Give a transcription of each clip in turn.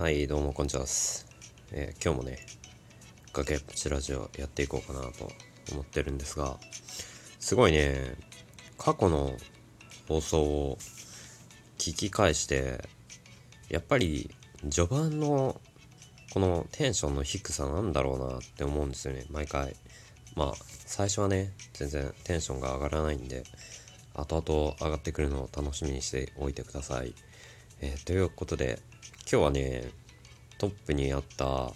はい、どうもこんにちはす。えー今日もね、崖っぷちラジオやっていこうかなと思ってるんですが、すごいね、過去の放送を聞き返して、やっぱり序盤のこのテンションの低さなんだろうなって思うんですよね、毎回。まあ、最初はね、全然テンションが上がらないんで、後々上がってくるのを楽しみにしておいてください。えーということで、今日はね、トップにあった、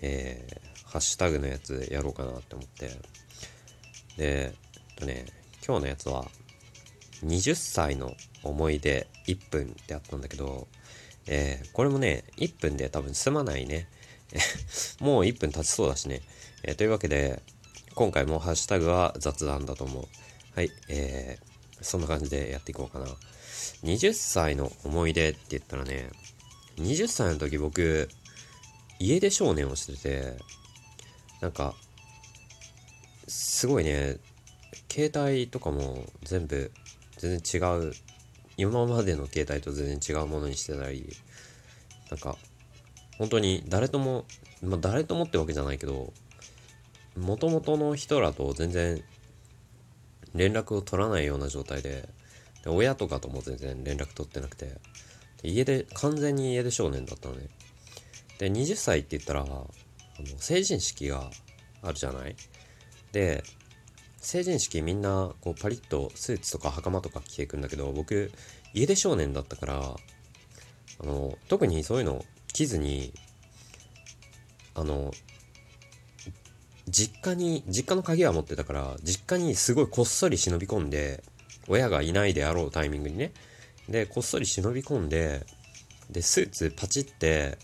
えーハッシュタグのやつやろうかなって思って。で、えっとね、今日のやつは、20歳の思い出1分ってあったんだけど、えーこれもね、1分で多分済まないね。もう1分経ちそうだしね。えーというわけで、今回もハッシュタグは雑談だと思う。はい、えーそんな感じでやっていこうかな。20歳の思い出って言ったらね、20歳の時僕、家出少年をしてて、なんか、すごいね、携帯とかも全部、全然違う、今までの携帯と全然違うものにしてたり、なんか、本当に誰とも、まあ誰ともってわけじゃないけど、元々の人らと全然連絡を取らないような状態で、で親とかとも全然連絡取ってなくて、家で、完全に家出少年だったのね。で、20歳って言ったら、あの、成人式があるじゃない？で、成人式みんな、こう、パリッとスーツとか袴とか着ていくんだけど、僕、家出少年だったから、あの、特にそういうの着ずに、あの、実家に、実家の鍵は持ってたから、実家にすごいこっそり忍び込んで、親がいないであろうタイミングにね、で、こっそり忍び込んで、で、スーツパチって、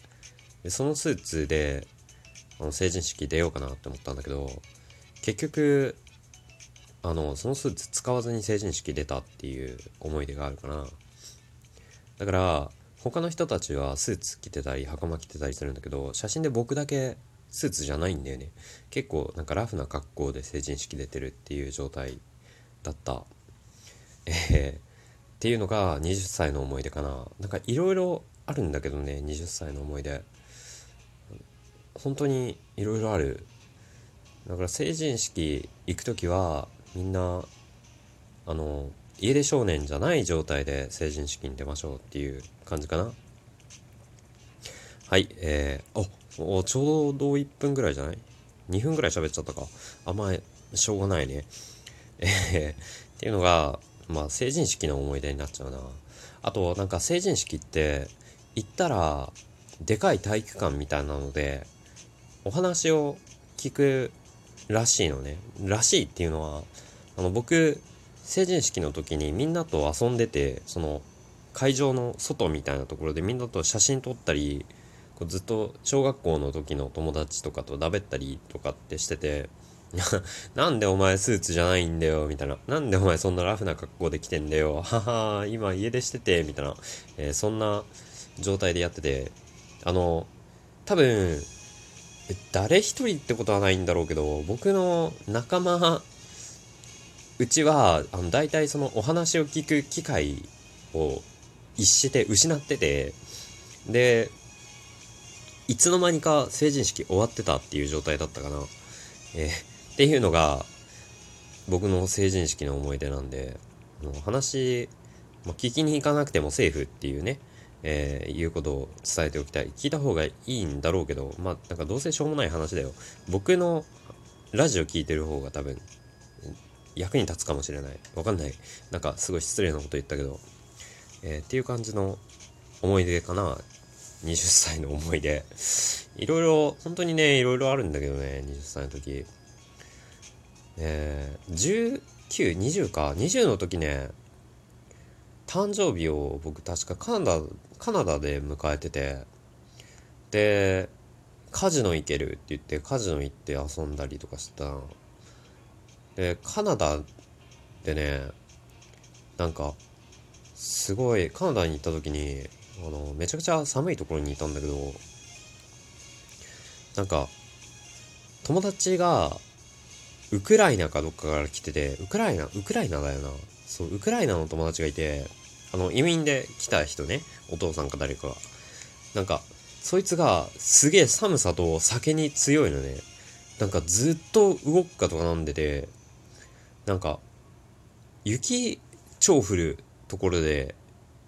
でそのスーツで、あの、成人式出ようかなって思ったんだけど、結局、あの、そのスーツ使わずに成人式出たっていう思い出があるかな。だから、他の人たちはスーツ着てたり、袴着てたりするんだけど、写真で僕だけスーツじゃないんだよね。結構なんかラフな格好で成人式出てるっていう状態だった。えーっていうのが20歳の思い出かな。なんかいろいろあるんだけどね、20歳の思い出。本当にいろいろある。だから成人式行く時はみんな、あの、家出少年じゃない状態で成人式に出ましょうっていう感じかな。はい、えー、お、おちょうど1分ぐらいじゃない ?2 分ぐらい喋っちゃったか。あんましょうがないね。えー、っていうのが、まあ成人式の思い出になっちゃうな。あと、なんか成人式って、行ったら、でかい体育館みたいなので、お話を聞くらしいのね。らしいっていうのは、あの、僕、成人式の時にみんなと遊んでて、その、会場の外みたいなところでみんなと写真撮ったり、こうずっと小学校の時の友達とかとだべったりとかってしてて、なんでお前スーツじゃないんだよ、みたいな。なんでお前そんなラフな格好で来てんだよ。はは、今家出してて、みたいな。えーそんな状態でやってて、あの、多分、誰一人ってことはないんだろうけど、僕の仲間、うちは、あの、大体そのお話を聞く機会を逸して失ってて、で、いつの間にか成人式終わってたっていう状態だったかな。えーっていうのが、僕の成人式の思い出なんで、話、まあ、聞きに行かなくてもセーフっていうね、えーいうことを伝えておきたい。聞いた方がいいんだろうけど、まあ、なんかどうせしょうもない話だよ。僕のラジオ聞いてる方が多分、役に立つかもしれない。わかんない。なんかすごい失礼なこと言ったけど、えーっていう感じの思い出かな。20歳の思い出。いろいろ、本当にね、いろいろあるんだけどね、20歳の時。えー、19、20か。20の時ね、誕生日を僕確かカナダ、カナダで迎えてて、で、カジノ行けるって言ってカジノ行って遊んだりとかしてた。で、カナダでね、なんか、すごい、カナダに行った時に、あの、めちゃくちゃ寒いところにいたんだけど、なんか、友達が、ウクライナかどっかから来てて、ウクライナ、ウクライナだよな。そう、ウクライナの友達がいて、あの、移民で来た人ね、お父さんか誰かが。なんか、そいつがすげえ寒さと酒に強いのねなんかずっとウォッカとか飲んでてなんか雪超降るところで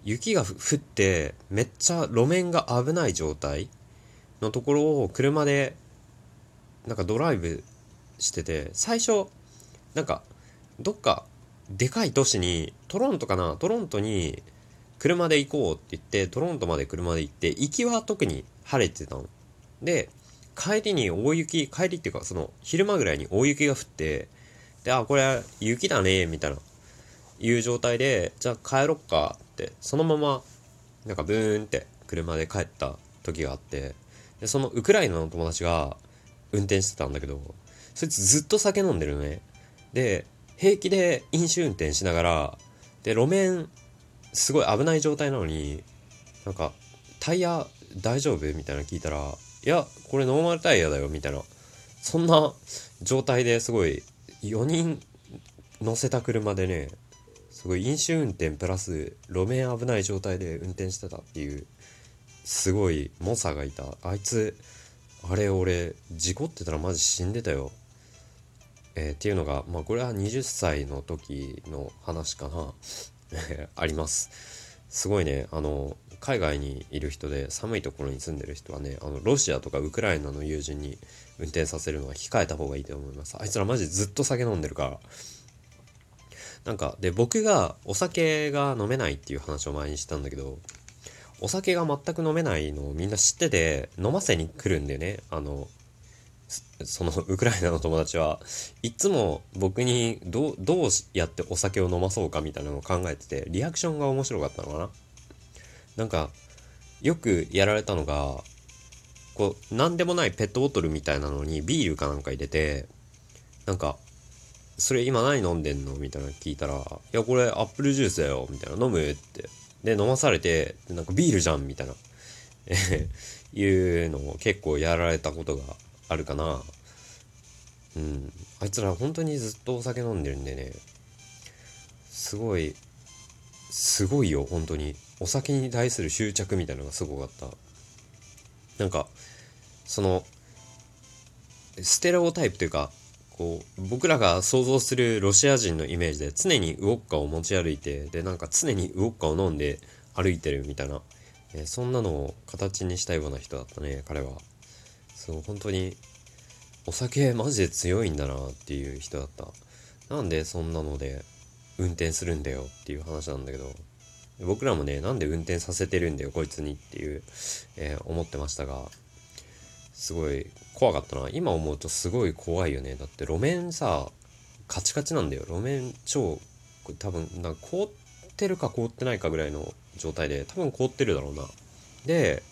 雪が降ってめっちゃ路面が危ない状態のところを車でなんかドライブしてて最初なんかどっかでかい都市にトロントかなトロントに車で行こうって言ってトロントまで車で行って行きは特に晴れてたの。で帰りに大雪帰りっていうかその昼間ぐらいに大雪が降ってであこれ雪だねみたいないう状態でじゃあ帰ろっかってそのままなんかブーンって車で帰った時があってでそのウクライナの友達が運転してたんだけどそいつずっと酒飲んでるのね。で平気で飲酒運転しながらで路面すごい危ない状態なのになんかタイヤ大丈夫？みたいな聞いたらいやこれノーマルタイヤだよ。みたいな。そんな状態ですごい4人乗せた車でねすごい飲酒運転プラス路面危ない状態で運転してたっていうすごい猛者がいた。あいつあれ俺事故ってたらマジ死んでたよ。えー、っていうのがまあこれは20歳の時の話かな。あります。すごいね。あの海外にいる人で寒いところに住んでる人はねあのロシアとかウクライナの友人に運転させるのは控えた方がいいと思います。あいつらマジずっと酒飲んでるから。なんかで僕がお酒が飲めないっていう話を前にしたんだけどお酒が全く飲めないのをみんな知ってて飲ませに来るんでね。あのそのウクライナの友達はいっつも僕にどうどうやってお酒を飲まそうかみたいなのを考えててリアクションが面白かったのかななんかよくやられたのがこう何でもないペットボトルみたいなのにビールかなんか入れてなんか「それ今何飲んでんの?」みたいなの聞いたら「いやこれアップルジュースだよ」みたいな「飲む?」ってで飲まされてなんかビールじゃんみたいな いうのを結構やられたことがあるかな。うん。あいつら本当にずっとお酒飲んでるんでね。すごいすごいよ本当に。お酒に対する執着みたいなのがすごかった。なんかそのステレオタイプというかこう僕らが想像するロシア人のイメージで常にウォッカを持ち歩いてでなんか常にウォッカを飲んで歩いてるみたいな、えー、そんなのを形にしたような人だったね彼は。そう本当にお酒マジで強いんだなっていう人だった。なんでそんなので運転するんだよっていう話なんだけど。僕らもねなんで運転させてるんだよこいつにっていう、えー、思ってましたがすごい怖かったな。今思うとすごい怖いよね。だって路面さカチカチなんだよ。路面超多分なんか凍ってるか凍ってないかぐらいの状態で多分凍ってるだろうな。で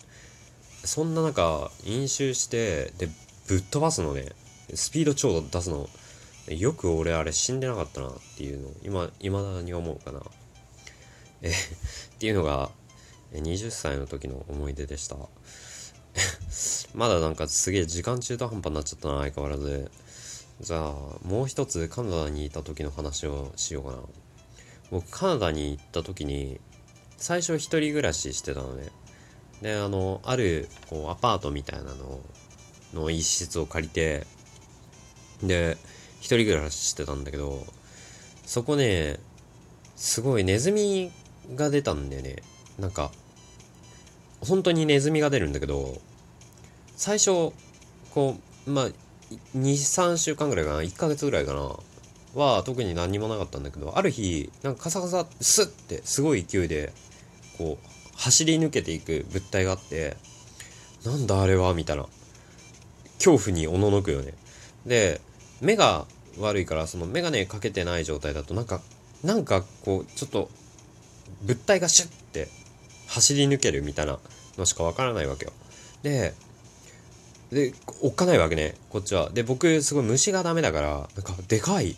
そんな中飲酒してでぶっ飛ばすのねスピード超出すの。よく俺あれ死んでなかったなっていうのを今未だに思うかな。えっていうのが20歳の時の思い出でした。まだなんかすげえ時間中途半端になっちゃったな相変わらず。じゃあもう一つカナダにいた時の話をしようかな。僕カナダに行った時に最初一人暮らししてたのね。であのあるこうアパートみたいなのの一室を借りてで一人暮らししてたんだけどそこねすごいネズミが出たんだよね。なんか本当にネズミが出るんだけど最初こうまあ23週間ぐらいかな？1ヶ月ぐらいかな？は特に何もなかったんだけどある日なんかカサカサスッてすごい勢いでこう走り抜けていく物体があってなんだあれは？みたいな。恐怖におののくよね。で目が悪いからその眼鏡かけてない状態だとなんかなんかこうちょっと物体がシュッて走り抜けるみたいなのしかわからないわけよ。ででおっかないわけねこっちは。で僕すごい虫がダメだからなんかでかい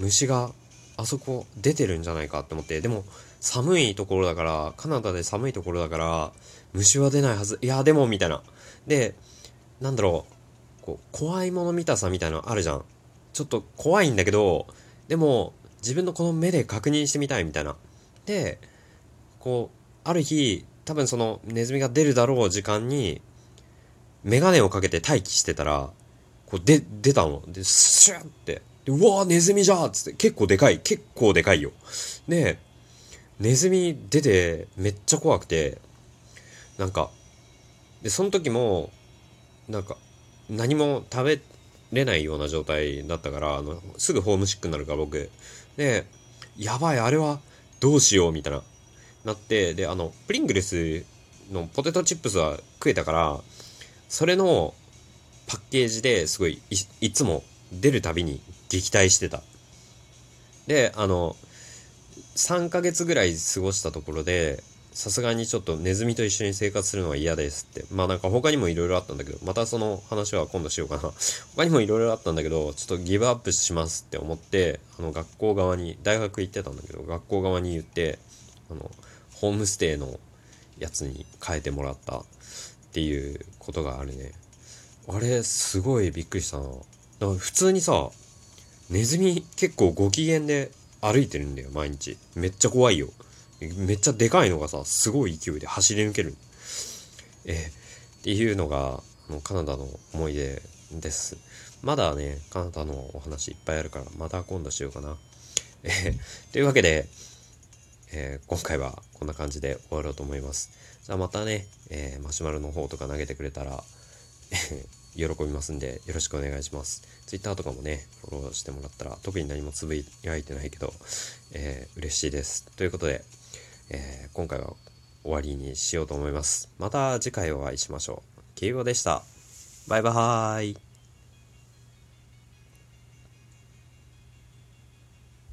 虫があそこ出てるんじゃないかって思ってでも寒いところだから、カナダで寒いところだから、虫は出ないはず。いや、でも、みたいな。で、なんだろう、こう、怖いもの見たさみたいなのあるじゃん。ちょっと怖いんだけど、でも、自分のこの目で確認してみたいみたいな。で、こう、ある日、多分そのネズミが出るだろう時間に、メガネをかけて待機してたら、こうで、出たの。で、シューって。で、うわーネズミじゃーっつって、結構でかい。結構でかいよ。で、ネズミ出てめっちゃ怖くて、なんか、で、その時も、なんか、何も食べれないような状態だったから、あの、すぐホームシックになるから僕。で、やばい、あれはどうしようみたいな、なって、で、あの、プリングルスのポテトチップスは食えたから、それのパッケージですごいい、いつも出るたびに撃退してた。で、あの、3ヶ月ぐらい過ごしたところで、さすがにちょっとネズミと一緒に生活するのは嫌ですって。まあなんか他にも色々あったんだけど、またその話は今度しようかな。他にも色々あったんだけど、ちょっとギブアップしますって思って、あの学校側に、大学行ってたんだけど、学校側に言って、あの、ホームステイのやつに変えてもらったっていうことがあるね。あれ、すごいびっくりしたな。だから普通にさ、ネズミ結構ご機嫌で歩いてるんだよ、毎日。めっちゃ怖いよ。めっちゃでかいのがさ、すごい勢いで走り抜ける。えー、っていうのが、あの、カナダの思い出です。まだね、カナダのお話いっぱいあるから、また今度しようかな。えー、というわけで、えー、今回はこんな感じで終わろうと思います。じゃあまたね、えー、マシュマロの方とか投げてくれたら、喜びますんで、よろしくお願いします。Twitter とかもね、フォローしてもらったら、特に何もつぶやいてないけど、えー、嬉しいです。ということで、えー、今回は終わりにしようと思います。また次回お会いしましょう。キーゴでした。バイバーイ。